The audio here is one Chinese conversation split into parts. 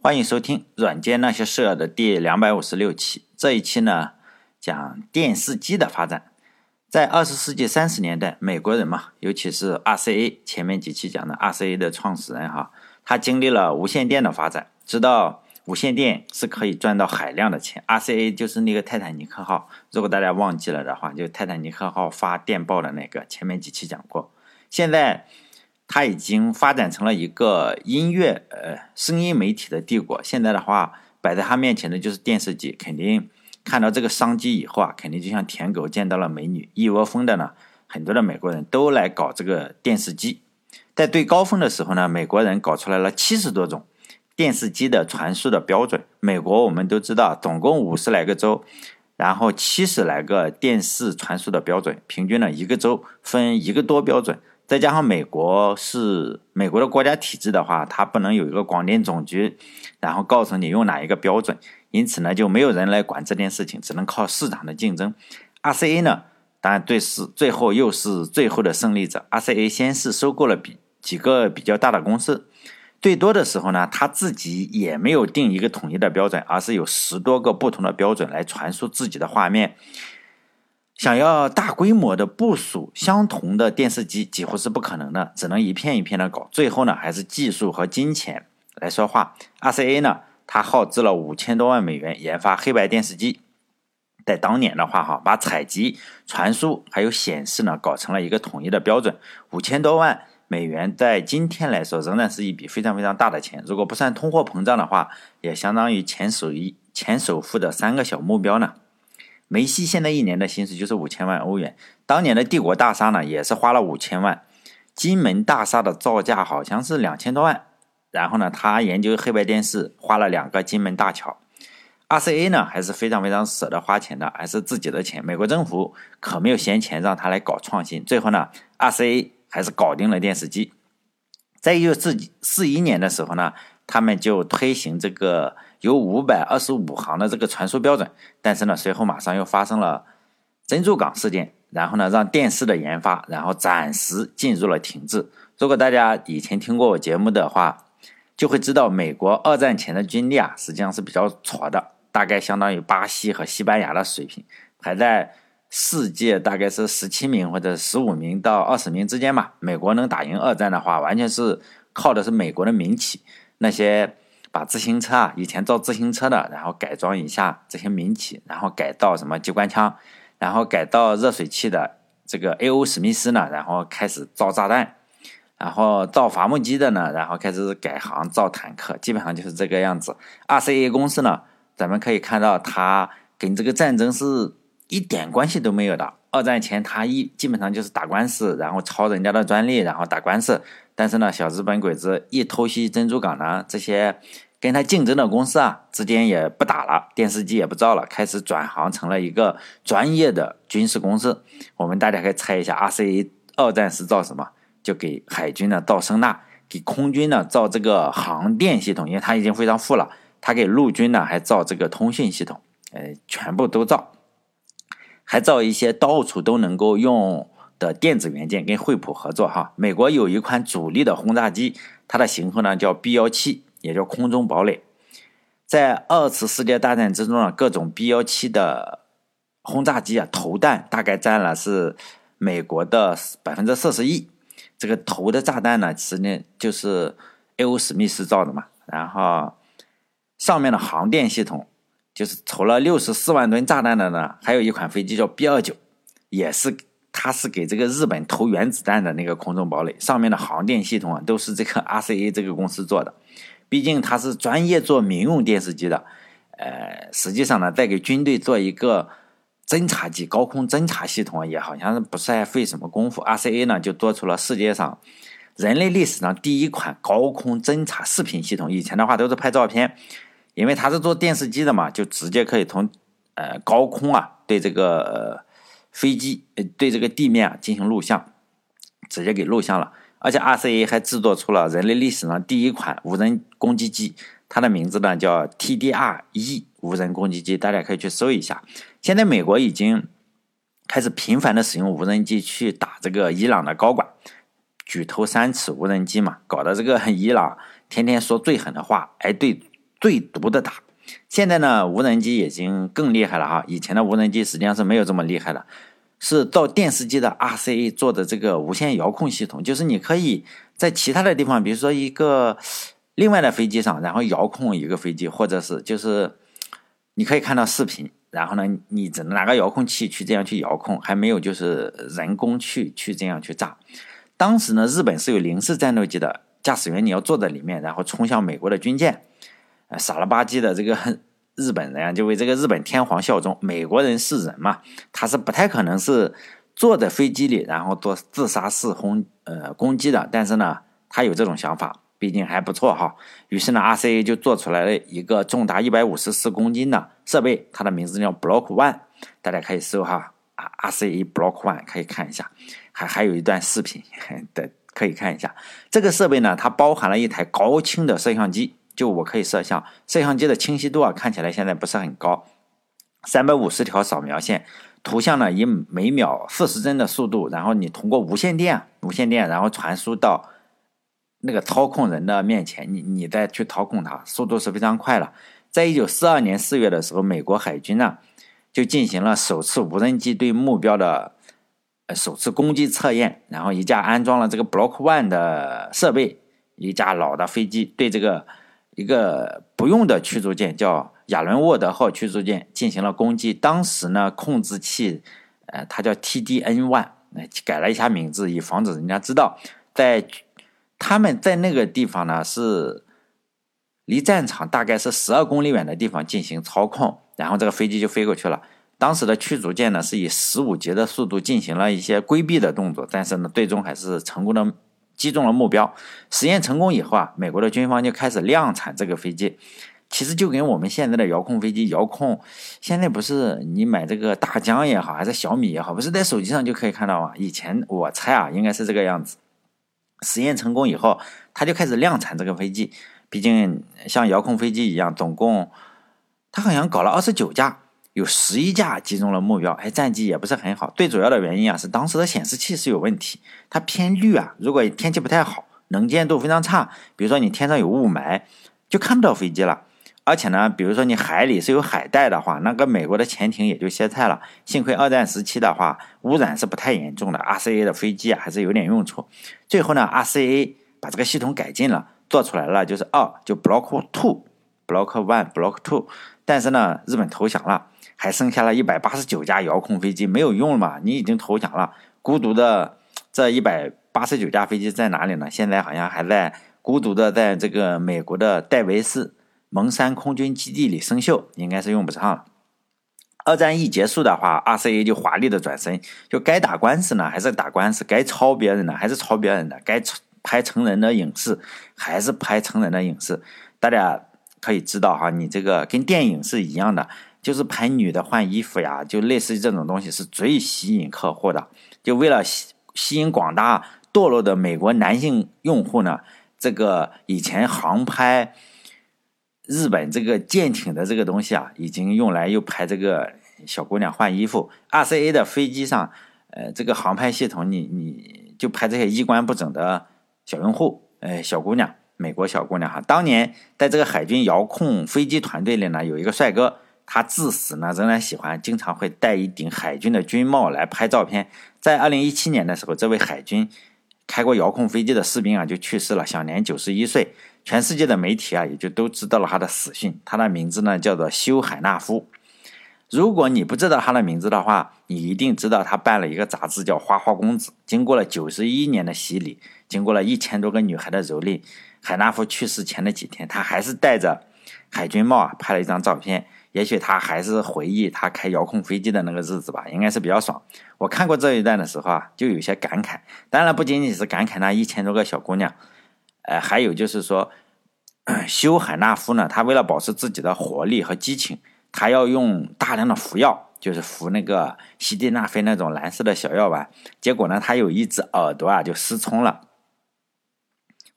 欢迎收听《软件那些事儿》的第两百五十六期。这一期呢，讲电视机的发展。在二十世纪三十年代，美国人嘛，尤其是 RCA，前面几期讲的 RCA 的创始人哈，他经历了无线电的发展，知道无线电是可以赚到海量的钱。RCA 就是那个泰坦尼克号，如果大家忘记了的话，就泰坦尼克号发电报的那个，前面几期讲过。现在。它已经发展成了一个音乐呃声音媒体的帝国。现在的话，摆在他面前的就是电视机。肯定看到这个商机以后啊，肯定就像舔狗见到了美女，一窝蜂的呢，很多的美国人都来搞这个电视机。在最高峰的时候呢，美国人搞出来了七十多种电视机的传输的标准。美国我们都知道，总共五十来个州，然后七十来个电视传输的标准，平均呢一个州分一个多标准。再加上美国是美国的国家体制的话，它不能有一个广电总局，然后告诉你用哪一个标准，因此呢就没有人来管这件事情，只能靠市场的竞争。RCA 呢，当然对是最后又是最后的胜利者。RCA 先是收购了比几个比较大的公司，最多的时候呢，他自己也没有定一个统一的标准，而是有十多个不同的标准来传输自己的画面。想要大规模的部署相同的电视机几乎是不可能的，只能一片一片的搞。最后呢，还是技术和金钱来说话。RCA 呢，它耗资了五千多万美元研发黑白电视机，在当年的话，哈，把采集、传输还有显示呢，搞成了一个统一的标准。五千多万美元在今天来说，仍然是一笔非常非常大的钱。如果不算通货膨胀的话，也相当于前首一前首富的三个小目标呢。梅西现在一年的薪水就是五千万欧元。当年的帝国大厦呢，也是花了五千万。金门大厦的造价好像是两千多万。然后呢，他研究黑白电视花了两个金门大桥。RCA 呢，还是非常非常舍得花钱的，还是自己的钱。美国政府可没有闲钱让他来搞创新。最后呢，RCA 还是搞定了电视机。在一九四四一年的时候呢，他们就推行这个。有五百二十五行的这个传输标准，但是呢，随后马上又发生了珍珠港事件，然后呢，让电视的研发然后暂时进入了停滞。如果大家以前听过我节目的话，就会知道美国二战前的军力啊，实际上是比较矬的，大概相当于巴西和西班牙的水平，排在世界大概是十七名或者十五名到二十名之间吧。美国能打赢二战的话，完全是靠的是美国的民企那些。把自行车啊，以前造自行车的，然后改装一下这些民企，然后改造什么机关枪，然后改造热水器的这个 A.O. 史密斯呢，然后开始造炸弹，然后造伐木机的呢，然后开始改行造坦克，基本上就是这个样子。RCA 公司呢，咱们可以看到它跟这个战争是一点关系都没有的。二战前，他一基本上就是打官司，然后抄人家的专利，然后打官司。但是呢，小日本鬼子一偷袭珍珠港呢，这些跟他竞争的公司啊，之间也不打了，电视机也不造了，开始转行成了一个专业的军事公司。我们大家可以猜一下，RCA 二战时造什么？就给海军呢造声呐，给空军呢造这个航电系统，因为他已经非常富了，他给陆军呢还造这个通讯系统，呃，全部都造。还造一些到处都能够用的电子元件，跟惠普合作哈。美国有一款主力的轰炸机，它的型号呢叫 B 幺七，也叫空中堡垒。在二次世界大战之中啊，各种 B 幺七的轰炸机啊，投弹大概占了是美国的百分之四十一。这个投的炸弹呢，实际就是 A.O. 史密斯造的嘛。然后上面的航电系统。就是投了六十四万吨炸弹的呢，还有一款飞机叫 B 二九，也是它是给这个日本投原子弹的那个空中堡垒，上面的航电系统啊都是这个 RCA 这个公司做的，毕竟它是专业做民用电视机的，呃，实际上呢，再给军队做一个侦察机高空侦察系统也好像是不是太费什么功夫，RCA 呢就做出了世界上人类历史上第一款高空侦察视频系统，以前的话都是拍照片。因为他是做电视机的嘛，就直接可以从呃高空啊对这个飞机对这个地面啊进行录像，直接给录像了。而且 RCA 还制作出了人类历史上第一款无人攻击机，它的名字呢叫 TDR 一无人攻击机，大家可以去搜一下。现在美国已经开始频繁的使用无人机去打这个伊朗的高管，举头三尺无人机嘛，搞得这个 伊朗天天说最狠的话，哎对。最毒的打。现在呢，无人机已经更厉害了哈，以前的无人机实际上是没有这么厉害的，是造电视机的 RCA 做的这个无线遥控系统，就是你可以在其他的地方，比如说一个另外的飞机上，然后遥控一个飞机，或者是就是你可以看到视频，然后呢，你只能拿个遥控器去这样去遥控，还没有就是人工去去这样去炸。当时呢，日本是有零式战斗机的，驾驶员你要坐在里面，然后冲向美国的军舰。傻了吧唧的这个日本人啊就为这个日本天皇效忠。美国人是人嘛，他是不太可能是坐在飞机里然后做自杀式轰呃攻击的。但是呢，他有这种想法，毕竟还不错哈。于是呢，RCA 就做出来了一个重达一百五十四公斤的设备，它的名字叫 Block One，大家可以搜哈，RCA Block One 可以看一下，还还有一段视频 的可以看一下。这个设备呢，它包含了一台高清的摄像机。就我可以摄像，摄像机的清晰度啊，看起来现在不是很高，三百五十条扫描线，图像呢以每秒四十帧的速度，然后你通过无线电，无线电然后传输到那个操控人的面前，你你再去操控它，速度是非常快的。在一九四二年四月的时候，美国海军呢就进行了首次无人机对目标的呃首次攻击测验，然后一架安装了这个 Block One 的设备，一架老的飞机对这个。一个不用的驱逐舰叫亚伦沃德号驱逐舰进行了攻击。当时呢，控制器，呃，它叫 TDN One，改了一下名字，以防止人家知道。在他们在那个地方呢，是离战场大概是十二公里远的地方进行操控，然后这个飞机就飞过去了。当时的驱逐舰呢，是以十五节的速度进行了一些规避的动作，但是呢，最终还是成功的。击中了目标，实验成功以后啊，美国的军方就开始量产这个飞机。其实就跟我们现在的遥控飞机遥控，现在不是你买这个大疆也好，还是小米也好，不是在手机上就可以看到吗？以前我猜啊，应该是这个样子。实验成功以后，他就开始量产这个飞机。毕竟像遥控飞机一样，总共他好像搞了二十九架。有十一架击中了目标，哎，战绩也不是很好。最主要的原因啊，是当时的显示器是有问题，它偏绿啊。如果天气不太好，能见度非常差，比如说你天上有雾霾，就看不到飞机了。而且呢，比如说你海里是有海带的话，那个美国的潜艇也就歇菜了。幸亏二战时期的话，污染是不太严重的，RCA 的飞机啊还是有点用处。最后呢，RCA 把这个系统改进了，做出来了就是二，就 Block Two，Block One，Block Two。但是呢，日本投降了。还剩下了一百八十九架遥控飞机没有用了嘛？你已经投降了，孤独的这一百八十九架飞机在哪里呢？现在好像还在孤独的在这个美国的戴维斯蒙山空军基地里生锈，应该是用不上了。二战一结束的话，RCA 就华丽的转身，就该打官司呢还是打官司，该抄别人的还是抄别人的，该拍成人的影视还是拍成人的影视。大家可以知道哈，你这个跟电影是一样的。就是拍女的换衣服呀，就类似于这种东西是最吸引客户的。就为了吸吸引广大堕落的美国男性用户呢，这个以前航拍日本这个舰艇的这个东西啊，已经用来又拍这个小姑娘换衣服。RCA 的飞机上，呃，这个航拍系统，你你就拍这些衣冠不整的小用户，呃，小姑娘，美国小姑娘哈。当年在这个海军遥控飞机团队里呢，有一个帅哥。他自死呢，仍然喜欢经常会戴一顶海军的军帽来拍照片。在二零一七年的时候，这位海军开过遥控飞机的士兵啊就去世了，享年九十一岁。全世界的媒体啊也就都知道了他的死讯。他的名字呢叫做休海纳夫。如果你不知道他的名字的话，你一定知道他办了一个杂志叫《花花公子》。经过了九十一年的洗礼，经过了一千多个女孩的蹂躏，海纳夫去世前的几天，他还是戴着海军帽啊拍了一张照片。也许他还是回忆他开遥控飞机的那个日子吧，应该是比较爽。我看过这一段的时候啊，就有些感慨。当然，不仅仅是感慨那一千多个小姑娘，呃，还有就是说，休海纳夫呢，他为了保持自己的活力和激情，他要用大量的服药，就是服那个西地那非那种蓝色的小药丸。结果呢，他有一只耳朵啊就失聪了。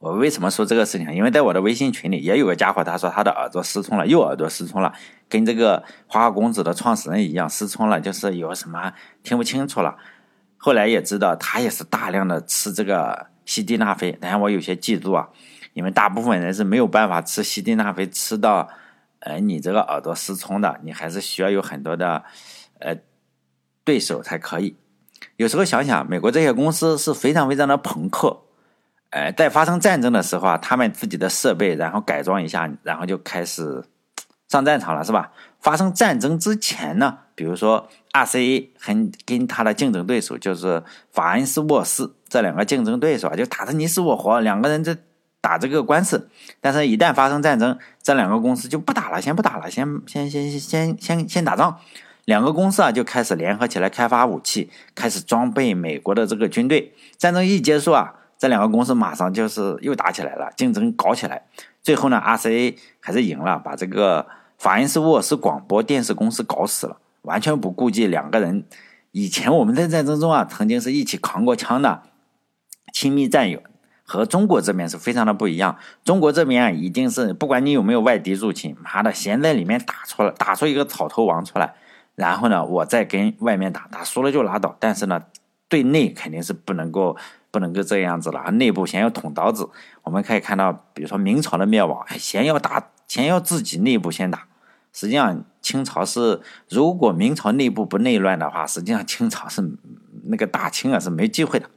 我为什么说这个事情？因为在我的微信群里也有个家伙，他说他的耳朵失聪了，右耳朵失聪了，跟这个花花公子的创始人一样失聪了，就是有什么听不清楚了。后来也知道他也是大量的吃这个西地那非，然后我有些嫉妒啊，因为大部分人是没有办法吃西地那非吃到，呃，你这个耳朵失聪的，你还是需要有很多的，呃，对手才可以。有时候想想，美国这些公司是非常非常的朋克，呃，在发生战争的时候啊，他们自己的设备然后改装一下，然后就开始上战场了，是吧？发生战争之前呢，比如说 RCA 很跟他的竞争对手就是法恩斯沃斯这两个竞争对手啊，就打得你死我活，两个人在打这个官司。但是，一旦发生战争，这两个公司就不打了，先不打了，先先先先先先打仗。两个公司啊就开始联合起来开发武器，开始装备美国的这个军队。战争一结束啊，这两个公司马上就是又打起来了，竞争搞起来。最后呢，RCA 还是赢了，把这个。法恩斯沃斯广播电视公司搞死了，完全不顾及两个人。以前我们在战争中啊，曾经是一起扛过枪的亲密战友，和中国这边是非常的不一样。中国这边啊，一定是不管你有没有外敌入侵，妈的先在里面打出来，打出一个草头王出来，然后呢，我再跟外面打，打输了就拉倒。但是呢，对内肯定是不能够不能够这样子了，内部先要捅刀子。我们可以看到，比如说明朝的灭亡，先要打，先要自己内部先打。实际上，清朝是如果明朝内部不内乱的话，实际上清朝是那个大清啊是没机会的。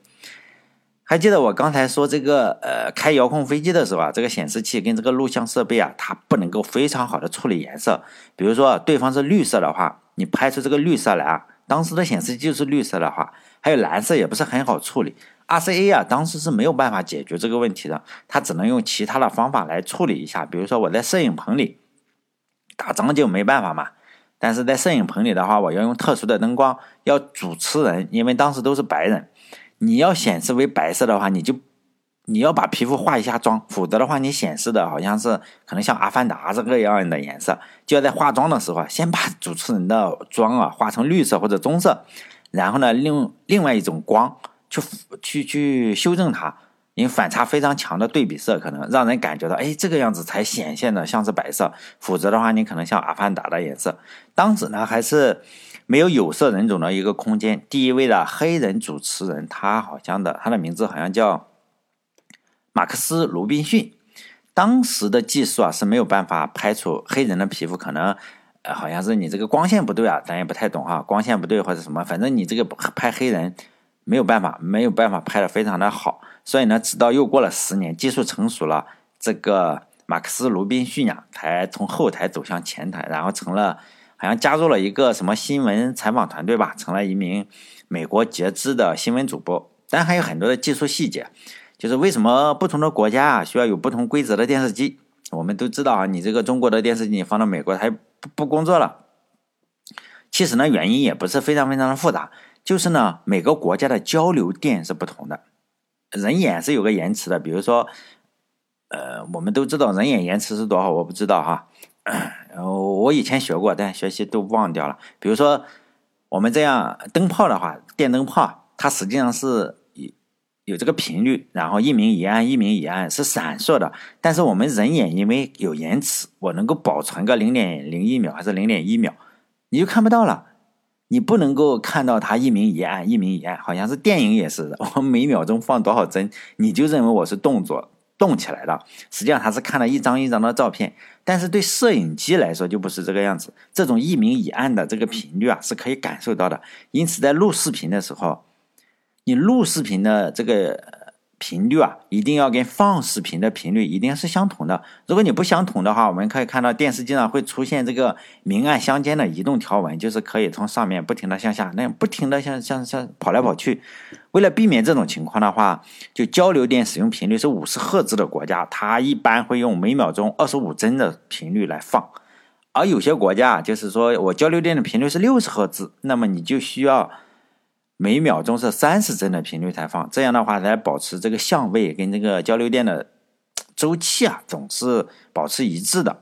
还记得我刚才说这个呃开遥控飞机的时候啊，这个显示器跟这个录像设备啊，它不能够非常好的处理颜色。比如说对方是绿色的话，你拍出这个绿色来啊，当时的显示器就是绿色的话，还有蓝色也不是很好处理。RCA 啊，当时是没有办法解决这个问题的，它只能用其他的方法来处理一下。比如说我在摄影棚里。打仗就没办法嘛，但是在摄影棚里的话，我要用特殊的灯光，要主持人，因为当时都是白人，你要显示为白色的话，你就你要把皮肤化一下妆，否则的话，你显示的好像是可能像阿凡达这个样的颜色，就要在化妆的时候先把主持人的妆啊化成绿色或者棕色，然后呢，另另外一种光去去去修正它。因为反差非常强的对比色，可能让人感觉到，哎，这个样子才显现的像是白色，否则的话，你可能像阿凡达的颜色。当时呢，还是没有有色人种的一个空间。第一位的黑人主持人，他好像的，他的名字好像叫马克思·鲁滨逊。当时的技术啊是没有办法拍出黑人的皮肤，可能呃好像是你这个光线不对啊，咱也不太懂哈，光线不对或者什么，反正你这个拍黑人没有办法，没有办法拍的非常的好。所以呢，直到又过了十年，技术成熟了，这个马克思·鲁滨逊呀，才从后台走向前台，然后成了，好像加入了一个什么新闻采访团队吧，成了一名美国截肢的新闻主播。但还有很多的技术细节，就是为什么不同的国家啊需要有不同规则的电视机？我们都知道啊，你这个中国的电视机你放到美国，它不不工作了。其实呢，原因也不是非常非常的复杂，就是呢，每个国家的交流电是不同的。人眼是有个延迟的，比如说，呃，我们都知道人眼延迟是多少，我不知道哈。我以前学过，但学习都忘掉了。比如说，我们这样灯泡的话，电灯泡它实际上是有这个频率，然后一明一暗，一明一暗是闪烁的。但是我们人眼因为有延迟，我能够保存个零点零一秒还是零点一秒，你就看不到了。你不能够看到它一明一暗，一明一暗，好像是电影也是的。我每秒钟放多少帧，你就认为我是动作动起来的。实际上它是看了一张一张的照片。但是对摄影机来说就不是这个样子。这种一明一暗的这个频率啊是可以感受到的。因此在录视频的时候，你录视频的这个。频率啊，一定要跟放视频的频率一定是相同的。如果你不相同的话，我们可以看到电视机上会出现这个明暗相间的移动条纹，就是可以从上面不停的向下，那样不停的向向向跑来跑去。为了避免这种情况的话，就交流电使用频率是五十赫兹的国家，它一般会用每秒钟二十五帧的频率来放。而有些国家就是说我交流电的频率是六十赫兹，那么你就需要。每秒钟是三十帧的频率才放，这样的话来保持这个相位跟这个交流电的周期啊，总是保持一致的。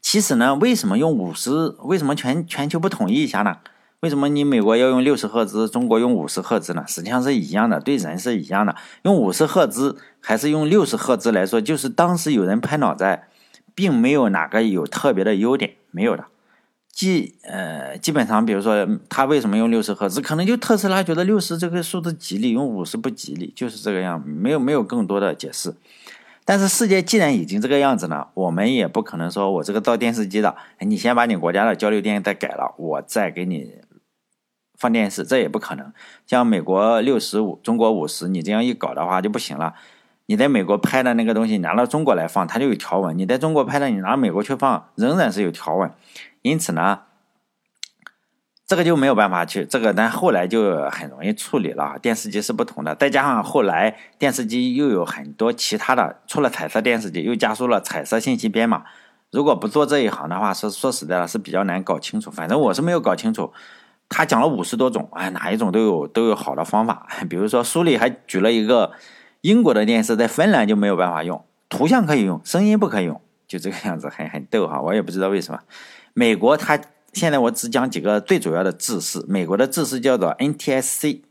其实呢，为什么用五十？为什么全全球不统一一下呢？为什么你美国要用六十赫兹，中国用五十赫兹呢？实际上是一样的，对人是一样的。用五十赫兹还是用六十赫兹来说，就是当时有人拍脑袋，并没有哪个有特别的优点，没有的。基呃，基本上，比如说他为什么用六十赫兹？可能就特斯拉觉得六十这个数字吉利，用五十不吉利，就是这个样，没有没有更多的解释。但是世界既然已经这个样子呢，我们也不可能说我这个造电视机的，你先把你国家的交流电再改了，我再给你放电视，这也不可能。像美国六十五，中国五十，你这样一搞的话就不行了。你在美国拍的那个东西拿到中国来放，它就有条纹；你在中国拍的，你拿美国去放，仍然是有条纹。因此呢。这个就没有办法去这个，但后来就很容易处理了。电视机是不同的，再加上后来电视机又有很多其他的，除了彩色电视机，又加入了彩色信息编码。如果不做这一行的话，说说实在的，是比较难搞清楚。反正我是没有搞清楚。他讲了五十多种，哎，哪一种都有都有好的方法。比如说书里还举了一个英国的电视，在芬兰就没有办法用，图像可以用，声音不可以用，就这个样子，很很逗哈。我也不知道为什么。美国它。现在我只讲几个最主要的制式。美国的制式叫做 NTSC，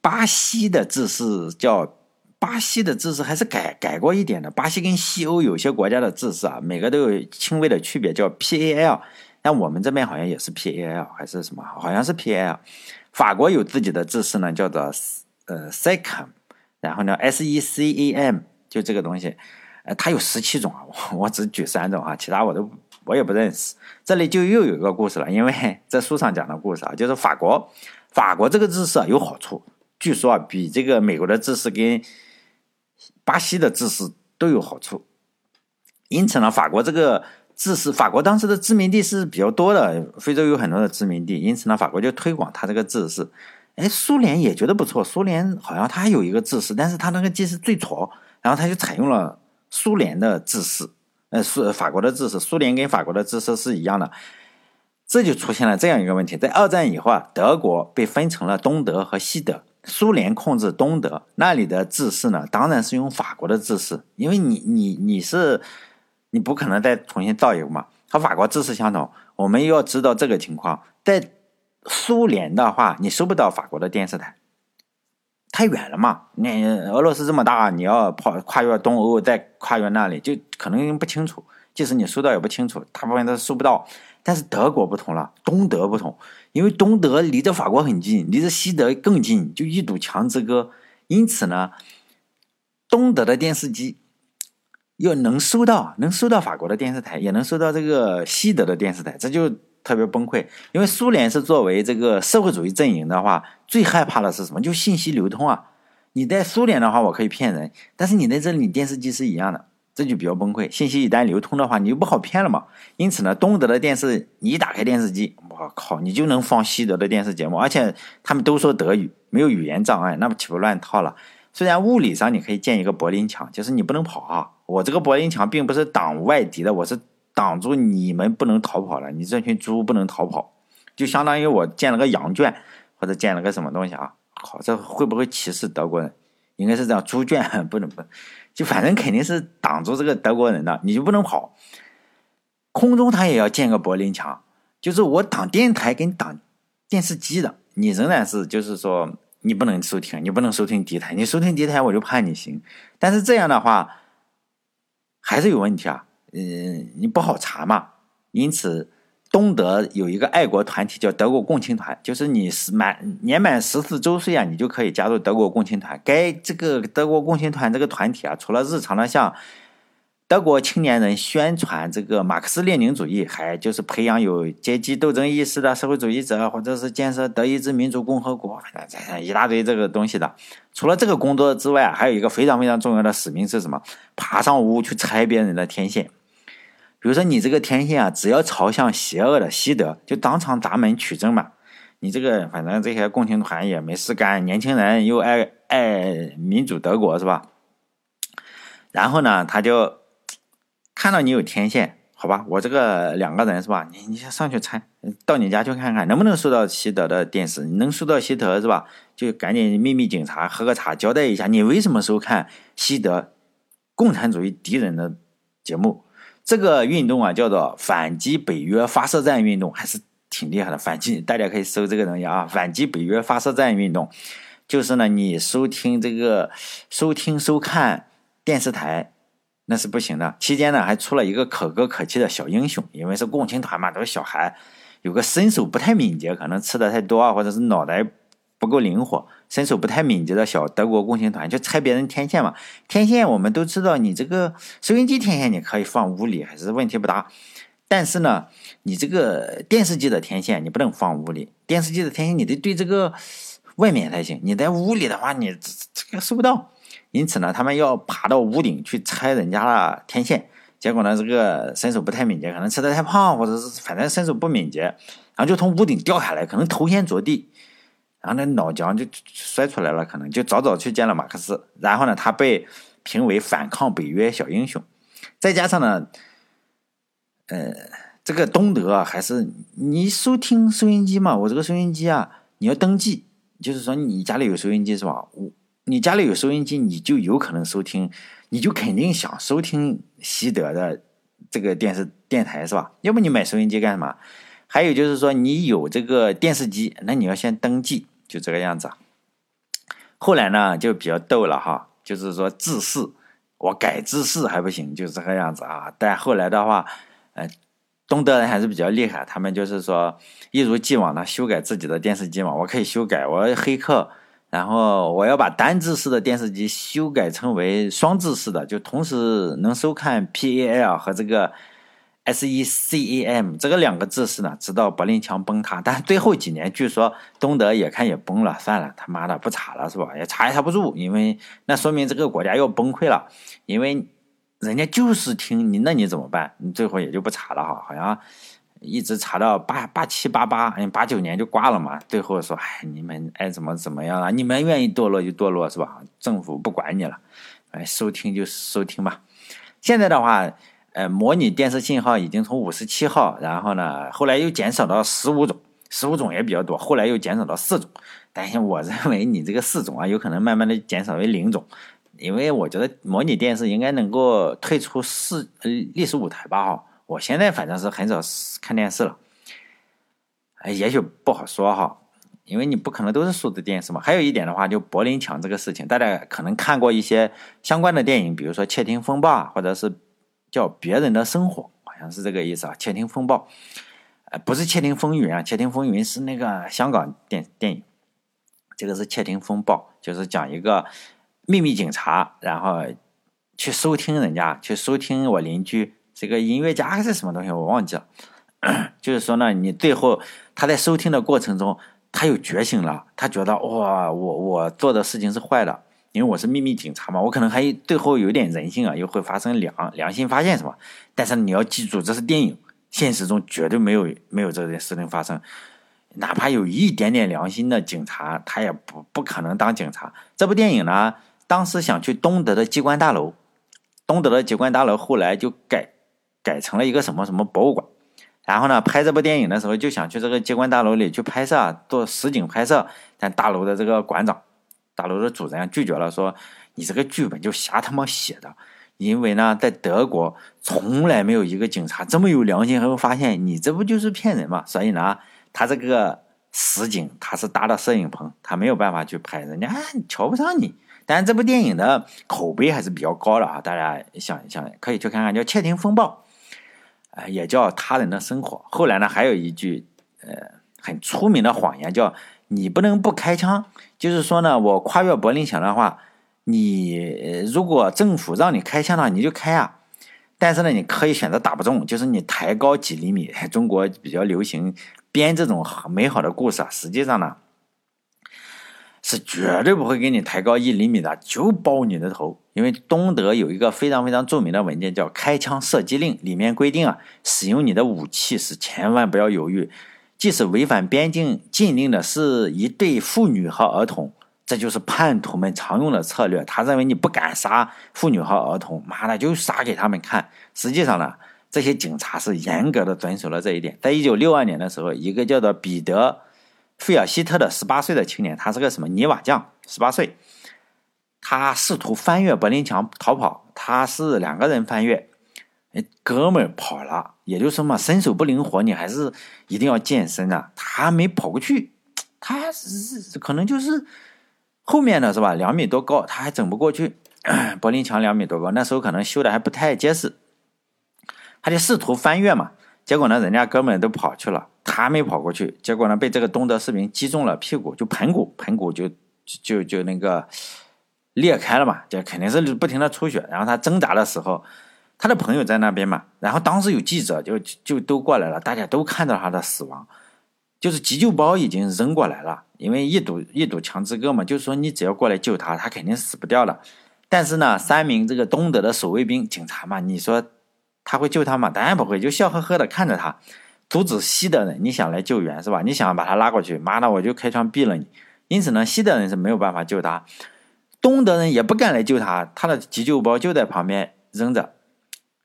巴西的制式叫巴西的制式还是改改过一点的。巴西跟西欧有些国家的制式啊，每个都有轻微的区别，叫 PAL。但我们这边好像也是 PAL 还是什么？好像是 PAL。法国有自己的制式呢，叫做呃 SECAM，然后呢 SECAM 就这个东西，呃，它有十七种啊，我只举三种啊，其他我都。我也不认识，这里就又有一个故事了，因为 在书上讲的故事啊，就是法国，法国这个姿势啊有好处，据说啊比这个美国的姿势跟巴西的姿势都有好处，因此呢，法国这个姿势，法国当时的殖民地是比较多的，非洲有很多的殖民地，因此呢，法国就推广它这个姿势。哎，苏联也觉得不错，苏联好像它有一个姿势，但是它那个机是最矬，然后它就采用了苏联的姿势。呃，苏法国的知识，苏联跟法国的知识是一样的，这就出现了这样一个问题：在二战以后啊，德国被分成了东德和西德，苏联控制东德，那里的制式呢，当然是用法国的制式，因为你你你是你不可能再重新造一个嘛，和法国制式相同。我们要知道这个情况，在苏联的话，你收不到法国的电视台。太远了嘛？你俄罗斯这么大，你要跑跨越东欧，再跨越那里，就可能不清楚。即使你收到也不清楚，大部分都收不到。但是德国不同了，东德不同，因为东德离着法国很近，离着西德更近，就一堵墙之隔。因此呢，东德的电视机又能收到，能收到法国的电视台，也能收到这个西德的电视台，这就。特别崩溃，因为苏联是作为这个社会主义阵营的话，最害怕的是什么？就信息流通啊！你在苏联的话，我可以骗人，但是你在这里，电视机是一样的，这就比较崩溃。信息一旦流通的话，你就不好骗了嘛。因此呢，东德的电视，你一打开电视机，我靠，你就能放西德的电视节目，而且他们都说德语，没有语言障碍，那不岂不乱套了？虽然物理上你可以建一个柏林墙，就是你不能跑啊。我这个柏林墙并不是挡外敌的，我是。挡住你们不能逃跑了，你这群猪不能逃跑，就相当于我建了个羊圈，或者建了个什么东西啊？靠，这会不会歧视德国人？应该是这样，猪圈不能不，就反正肯定是挡住这个德国人的，你就不能跑。空中他也要建个柏林墙，就是我挡电台跟挡电视机的，你仍然是就是说你不能收听，你不能收听敌台，你收听敌台我就判你刑。但是这样的话还是有问题啊。嗯，你不好查嘛，因此东德有一个爱国团体叫德国共青团，就是你是满年满十四周岁啊，你就可以加入德国共青团。该这个德国共青团这个团体啊，除了日常的向德国青年人宣传这个马克思列宁主义，还就是培养有阶级斗争意识的社会主义者，或者是建设德意志民主共和国，反正一大堆这个东西的。除了这个工作之外，还有一个非常非常重要的使命是什么？爬上屋去拆别人的天线。比如说你这个天线啊，只要朝向邪恶的西德，就当场砸门取证嘛。你这个反正这些共青团也没事干，年轻人又爱爱民主德国是吧？然后呢，他就看到你有天线，好吧，我这个两个人是吧？你你先上去参，到你家去看看能不能收到西德的电视，你能收到西德是吧？就赶紧秘密警察喝个茶，交代一下你为什么收看西德共产主义敌人的节目。这个运动啊，叫做反击北约发射站运动，还是挺厉害的。反击，大家可以搜这个东西啊。反击北约发射站运动，就是呢，你收听这个、收听、收看电视台，那是不行的。期间呢，还出了一个可歌可泣的小英雄，因为是共青团嘛，都是小孩，有个身手不太敏捷，可能吃的太多啊，或者是脑袋不够灵活，身手不太敏捷的小德国共青团，就拆别人天线嘛。天线我们都知道，你这个收音机天线你可以放屋里，还是问题不大。但是呢，你这个电视机的天线你不能放屋里，电视机的天线你得对这个外面才行。你在屋里的话，你这个收不到。因此呢，他们要爬到屋顶去拆人家的天线。结果呢，这个身手不太敏捷，可能吃的太胖，或者是反正身手不敏捷，然后就从屋顶掉下来，可能头先着地，然后那脑浆就摔出来了，可能就早早去见了马克思。然后呢，他被评为反抗北约小英雄。再加上呢，呃，这个东德还是你收听收音机嘛，我这个收音机啊，你要登记，就是说你家里有收音机是吧？我你家里有收音机，你就有可能收听。你就肯定想收听西德的这个电视电台是吧？要不你买收音机干什么？还有就是说你有这个电视机，那你要先登记，就这个样子。后来呢就比较逗了哈，就是说自视我改自视还不行，就是这个样子啊。但后来的话，呃，东德人还是比较厉害，他们就是说一如既往的修改自己的电视机嘛，我可以修改，我黑客。然后我要把单字式的电视机修改成为双字式的，就同时能收看 PAL 和这个 SECAM 这个两个字是呢，直到柏林墙崩塌。但最后几年，据说东德也看也崩了，算了，他妈的不查了是吧？也查也查不住，因为那说明这个国家要崩溃了，因为人家就是听你，那你怎么办？你最后也就不查了哈，好像。一直查到八八七八八，嗯，八九年就挂了嘛。最后说，哎，你们爱怎么怎么样啊？你们愿意堕落就堕落是吧？政府不管你了，哎，收听就收听吧。现在的话，呃，模拟电视信号已经从五十七号，然后呢，后来又减少到十五种，十五种也比较多，后来又减少到四种。但是我认为你这个四种啊，有可能慢慢的减少为零种，因为我觉得模拟电视应该能够退出四呃历史舞台吧，哈。我现在反正是很少看电视了，哎，也许不好说哈，因为你不可能都是数字电视嘛。还有一点的话，就柏林墙这个事情，大家可能看过一些相关的电影，比如说《窃听风暴》，啊或者是叫《别人的生活》，好像是这个意思啊，《窃听风暴》。呃，不是《窃听风云》啊，《窃听风云》是那个香港电电影，这个是《窃听风暴》，就是讲一个秘密警察，然后去收听人家，去收听我邻居。这个音乐家还是什么东西，我忘记了。就是说呢，你最后他在收听的过程中，他有觉醒了，他觉得哇，我我做的事情是坏的，因为我是秘密警察嘛，我可能还最后有点人性啊，又会发生良良心发现什么。但是你要记住，这是电影，现实中绝对没有没有这件事情发生。哪怕有一点点良心的警察，他也不不可能当警察。这部电影呢，当时想去东德的机关大楼，东德的机关大楼后来就改。改成了一个什么什么博物馆，然后呢，拍这部电影的时候就想去这个机关大楼里去拍摄，做实景拍摄，但大楼的这个馆长、大楼的主人拒绝了，说你这个剧本就瞎他妈写的，因为呢，在德国从来没有一个警察这么有良心，还会发现你这不就是骗人嘛，所以呢，他这个实景他是搭的摄影棚，他没有办法去拍，人家瞧不上你。但这部电影的口碑还是比较高的啊，大家想想，可以去看看，叫《窃听风暴》。呃，也叫他人的生活。后来呢，还有一句呃很出名的谎言，叫你不能不开枪。就是说呢，我跨越柏林墙的话，你如果政府让你开枪的话，你就开啊。但是呢，你可以选择打不中，就是你抬高几厘米。中国比较流行编这种美好的故事啊，实际上呢。是绝对不会给你抬高一厘米的，就爆你的头。因为东德有一个非常非常著名的文件叫《开枪射击令》，里面规定啊，使用你的武器时千万不要犹豫，即使违反边境禁令的是一对妇女和儿童，这就是叛徒们常用的策略。他认为你不敢杀妇女和儿童，妈的就杀给他们看。实际上呢，这些警察是严格的遵守了这一点。在一九六二年的时候，一个叫做彼得。费尔希特的十八岁的青年，他是个什么泥瓦匠？十八岁，他试图翻越柏林墙逃跑。他是两个人翻越，哎，哥们跑了。也就是说嘛，身手不灵活，你还是一定要健身啊。他没跑过去，他是可能就是后面的是吧？两米多高，他还整不过去。柏林墙两米多高，那时候可能修的还不太结实，他就试图翻越嘛。结果呢，人家哥们都跑去了。他没跑过去，结果呢被这个东德士兵击中了屁股，就盆骨，盆骨就就就那个裂开了嘛，就肯定是不停的出血。然后他挣扎的时候，他的朋友在那边嘛，然后当时有记者就就都过来了，大家都看到他的死亡，就是急救包已经扔过来了，因为一堵一堵墙之隔嘛，就是说你只要过来救他，他肯定死不掉的。但是呢，三名这个东德的守卫兵警察嘛，你说他会救他吗？当然不会，就笑呵呵的看着他。阻止西德人，你想来救援是吧？你想把他拉过去，妈的，我就开枪毙了你。因此呢，西德人是没有办法救他，东德人也不敢来救他，他的急救包就在旁边扔着，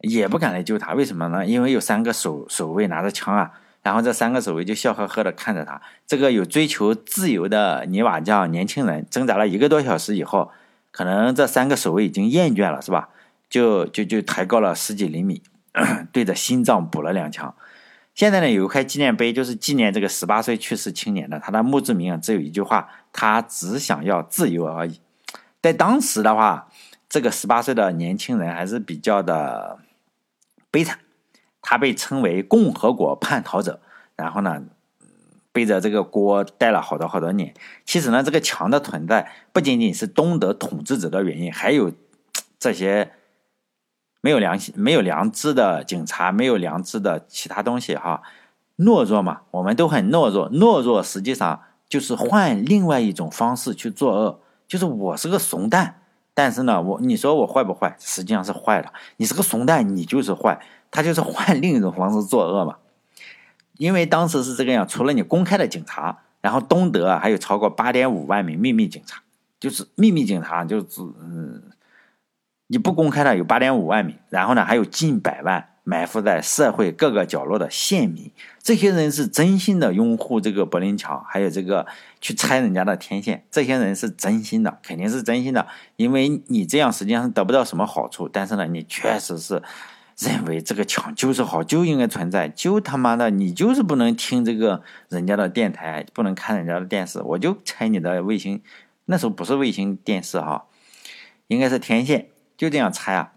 也不敢来救他。为什么呢？因为有三个守守卫拿着枪啊，然后这三个守卫就笑呵呵的看着他。这个有追求自由的泥瓦匠年轻人挣扎了一个多小时以后，可能这三个守卫已经厌倦了，是吧？就就就抬高了十几厘米，对着心脏补了两枪。现在呢，有一块纪念碑，就是纪念这个十八岁去世青年的。他的墓志铭啊，只有一句话：他只想要自由而已。在当时的话，这个十八岁的年轻人还是比较的悲惨。他被称为共和国叛逃者，然后呢，背着这个锅待了好多好多年。其实呢，这个墙的存在不仅仅是东德统治者的原因，还有这些。没有良心、没有良知的警察，没有良知的其他东西，哈，懦弱嘛，我们都很懦弱。懦弱实际上就是换另外一种方式去作恶，就是我是个怂蛋，但是呢，我你说我坏不坏？实际上是坏的。你是个怂蛋，你就是坏，他就是换另一种方式作恶嘛。因为当时是这个样，除了你公开的警察，然后东德还有超过八点五万名秘密警察，就是秘密警察，就是嗯。你不公开的有八点五万名，然后呢，还有近百万埋伏在社会各个角落的县民，这些人是真心的拥护这个柏林墙，还有这个去拆人家的天线，这些人是真心的，肯定是真心的，因为你这样实际上是得不到什么好处，但是呢，你确实是认为这个墙就是好，就应该存在，就他妈的你就是不能听这个人家的电台，不能看人家的电视，我就拆你的卫星，那时候不是卫星电视哈，应该是天线。就这样拆啊！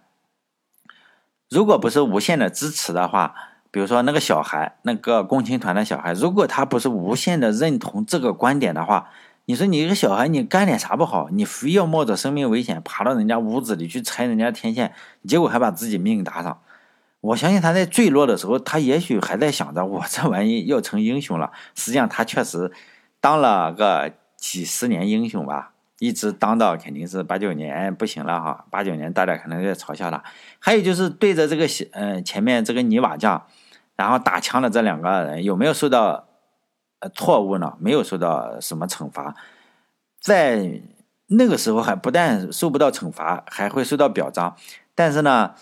如果不是无线的支持的话，比如说那个小孩，那个共青团的小孩，如果他不是无限的认同这个观点的话，你说你一个小孩，你干点啥不好？你非要冒着生命危险爬到人家屋子里去拆人家天线，结果还把自己命搭上。我相信他在坠落的时候，他也许还在想着我这玩意要成英雄了。实际上他确实当了个几十年英雄吧。一直当到肯定是八九年不行了哈，八九年大家可能在嘲笑他。还有就是对着这个嗯前面这个泥瓦匠，然后打枪的这两个人有没有受到呃错误呢？没有受到什么惩罚，在那个时候还不但受不到惩罚，还会受到表彰。但是呢，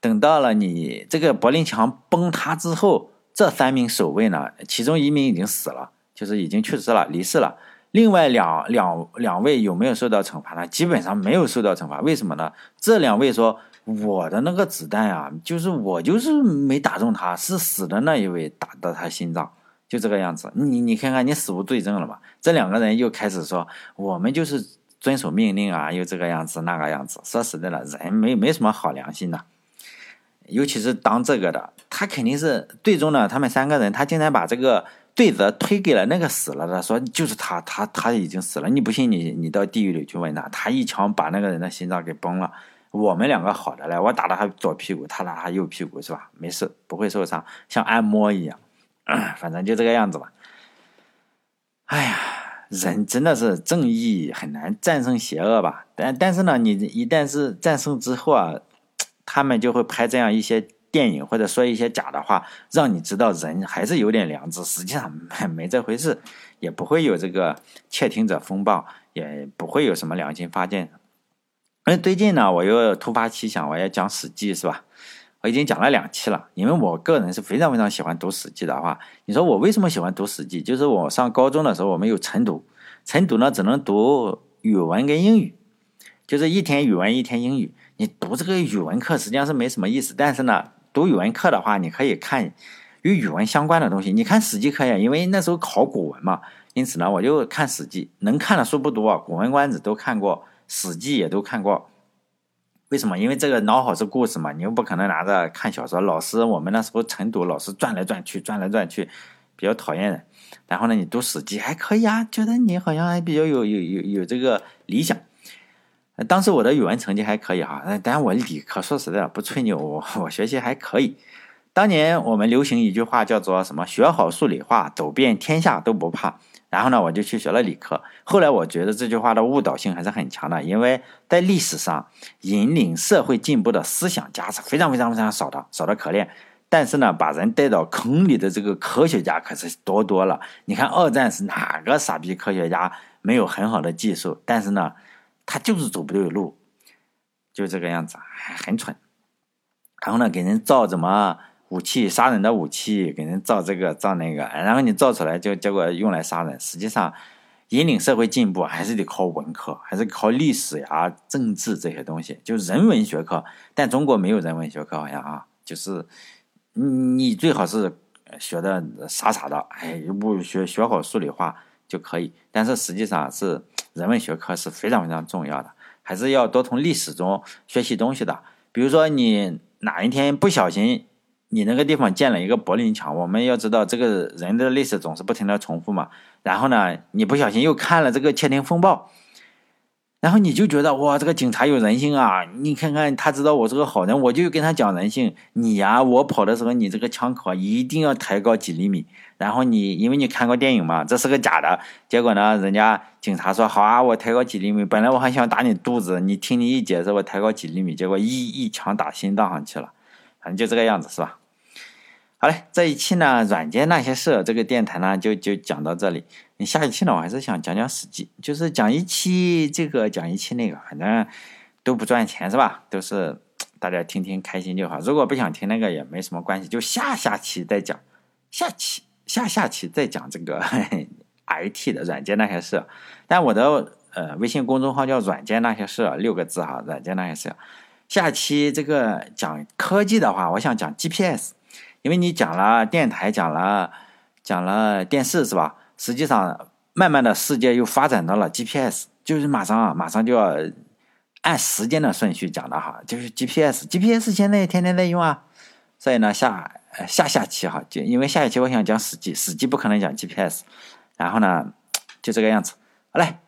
等到了你这个柏林墙崩塌之后，这三名守卫呢，其中一名已经死了，就是已经去世了，离世了。另外两两两位有没有受到惩罚呢？基本上没有受到惩罚，为什么呢？这两位说我的那个子弹啊，就是我就是没打中他，是死的那一位打的他心脏，就这个样子。你你看看，你死无对证了吧？这两个人又开始说我们就是遵守命令啊，又这个样子那个样子。说实在的，人没没什么好良心的，尤其是当这个的，他肯定是最终呢，他们三个人他竟然把这个。罪责推给了那个死了的，说就是他，他他已经死了。你不信，你你到地狱里去问他，他一枪把那个人的心脏给崩了。我们两个好的嘞，我打了他左屁股，他打他右屁股，是吧？没事，不会受伤，像按摩一样。反正就这个样子吧。哎呀，人真的是正义很难战胜邪恶吧？但但是呢，你一旦是战胜之后啊，他们就会拍这样一些。电影或者说一些假的话，让你知道人还是有点良知。实际上没没这回事，也不会有这个窃听者风暴，也不会有什么良心发现。而最近呢，我又突发奇想，我要讲《史记》，是吧？我已经讲了两期了，因为我个人是非常非常喜欢读《史记》的话。你说我为什么喜欢读《史记》？就是我上高中的时候，我们有晨读，晨读呢只能读语文跟英语，就是一天语文一天英语。你读这个语文课实际上是没什么意思，但是呢。读语文课的话，你可以看与语文相关的东西。你看《史记》可以，因为那时候考古文嘛，因此呢，我就看《史记》。能看的书不多，《古文观止》都看过，《史记》也都看过。为什么？因为这个脑好是故事嘛，你又不可能拿着看小说。老师，我们那时候晨读，老师转来转去，转来转去，比较讨厌人。然后呢，你读史记还可以啊，觉得你好像还比较有有有有这个理想。当时我的语文成绩还可以哈，但我理科说实在的不吹牛，我 我学习还可以。当年我们流行一句话叫做什么？学好数理化，走遍天下都不怕。然后呢，我就去学了理科。后来我觉得这句话的误导性还是很强的，因为在历史上引领社会进步的思想家是非常非常非常少的，少的可怜。但是呢，把人带到坑里的这个科学家可是多多了。你看二战是哪个傻逼科学家没有很好的技术？但是呢，他就是走不对路，就这个样子，很蠢。然后呢，给人造怎么？武器杀人的武器，给人造这个造那个，然后你造出来就结果用来杀人。实际上，引领社会进步还是得靠文科，还是靠历史呀、政治这些东西，就人文学科。但中国没有人文学科，好像啊，就是你最好是学的傻傻的，哎，不学学好数理化就可以。但是实际上是人文学科是非常非常重要的，还是要多从历史中学习东西的。比如说你哪一天不小心。你那个地方建了一个柏林墙，我们要知道这个人的历史总是不停的重复嘛。然后呢，你不小心又看了这个窃听风暴，然后你就觉得哇，这个警察有人性啊！你看看他知道我是个好人，我就跟他讲人性。你呀，我跑的时候你这个枪口一定要抬高几厘米。然后你因为你看过电影嘛，这是个假的。结果呢，人家警察说好啊，我抬高几厘米。本来我还想打你肚子，你听你一解释，我抬高几厘米，结果一一枪打心脏上去了。反正就这个样子，是吧？好嘞，这一期呢，软件那些事，这个电台呢就就讲到这里。你下一期呢，我还是想讲讲史记，就是讲一期这个，讲一期那个，反正都不赚钱是吧？都是大家听听开心就好。如果不想听那个也没什么关系，就下下期再讲，下期下下期再讲这个 IT 的软件那些事。但我的呃微信公众号叫软件那些事，六个字哈，软件那些事。下期这个讲科技的话，我想讲 GPS。因为你讲了电台，讲了讲了电视，是吧？实际上，慢慢的世界又发展到了 GPS，就是马上啊马上就要按时间的顺序讲的哈，就是 GPS，GPS 现在天天在用啊。所以呢，下下下期哈，就因为下一期我想讲史记，史记不可能讲 GPS，然后呢，就这个样子。好嘞，